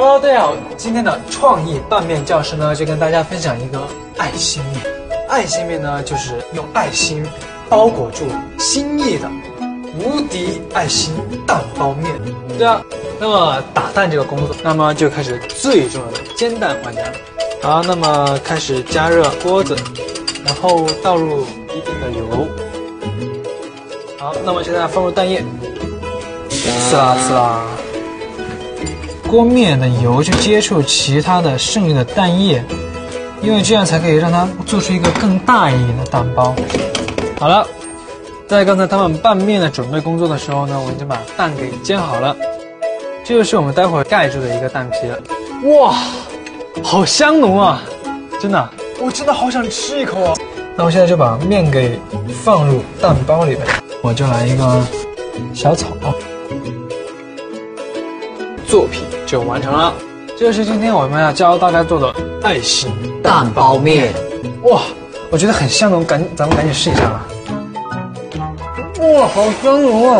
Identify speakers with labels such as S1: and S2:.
S1: Hello，大家好，今天的创意拌面教室呢，就跟大家分享一个爱心面。爱心面呢，就是用爱心包裹住心意的无敌爱心蛋包面。对啊，那么打蛋这个工作，那么就开始最重要的煎蛋环节了。好，那么开始加热锅子，然后倒入一定的油。好，那么现在放入蛋液，呲啦呲啦。锅面的油去接触其他的剩余的蛋液，因为这样才可以让它做出一个更大一点的蛋包。好了，在刚才他们拌面的准备工作的时候呢，我已经把蛋给煎好了，这就是我们待会儿盖住的一个蛋皮了。哇，好香浓啊！真的，我真的好想吃一口啊！那我现在就把面给放入蛋包里面，我就来一个小草。作品就完成了，这就是今天我们要教大家做的爱心
S2: 蛋包面。
S1: 哇，我觉得很香浓，赶咱们赶紧试一下吧。哇，好香浓啊！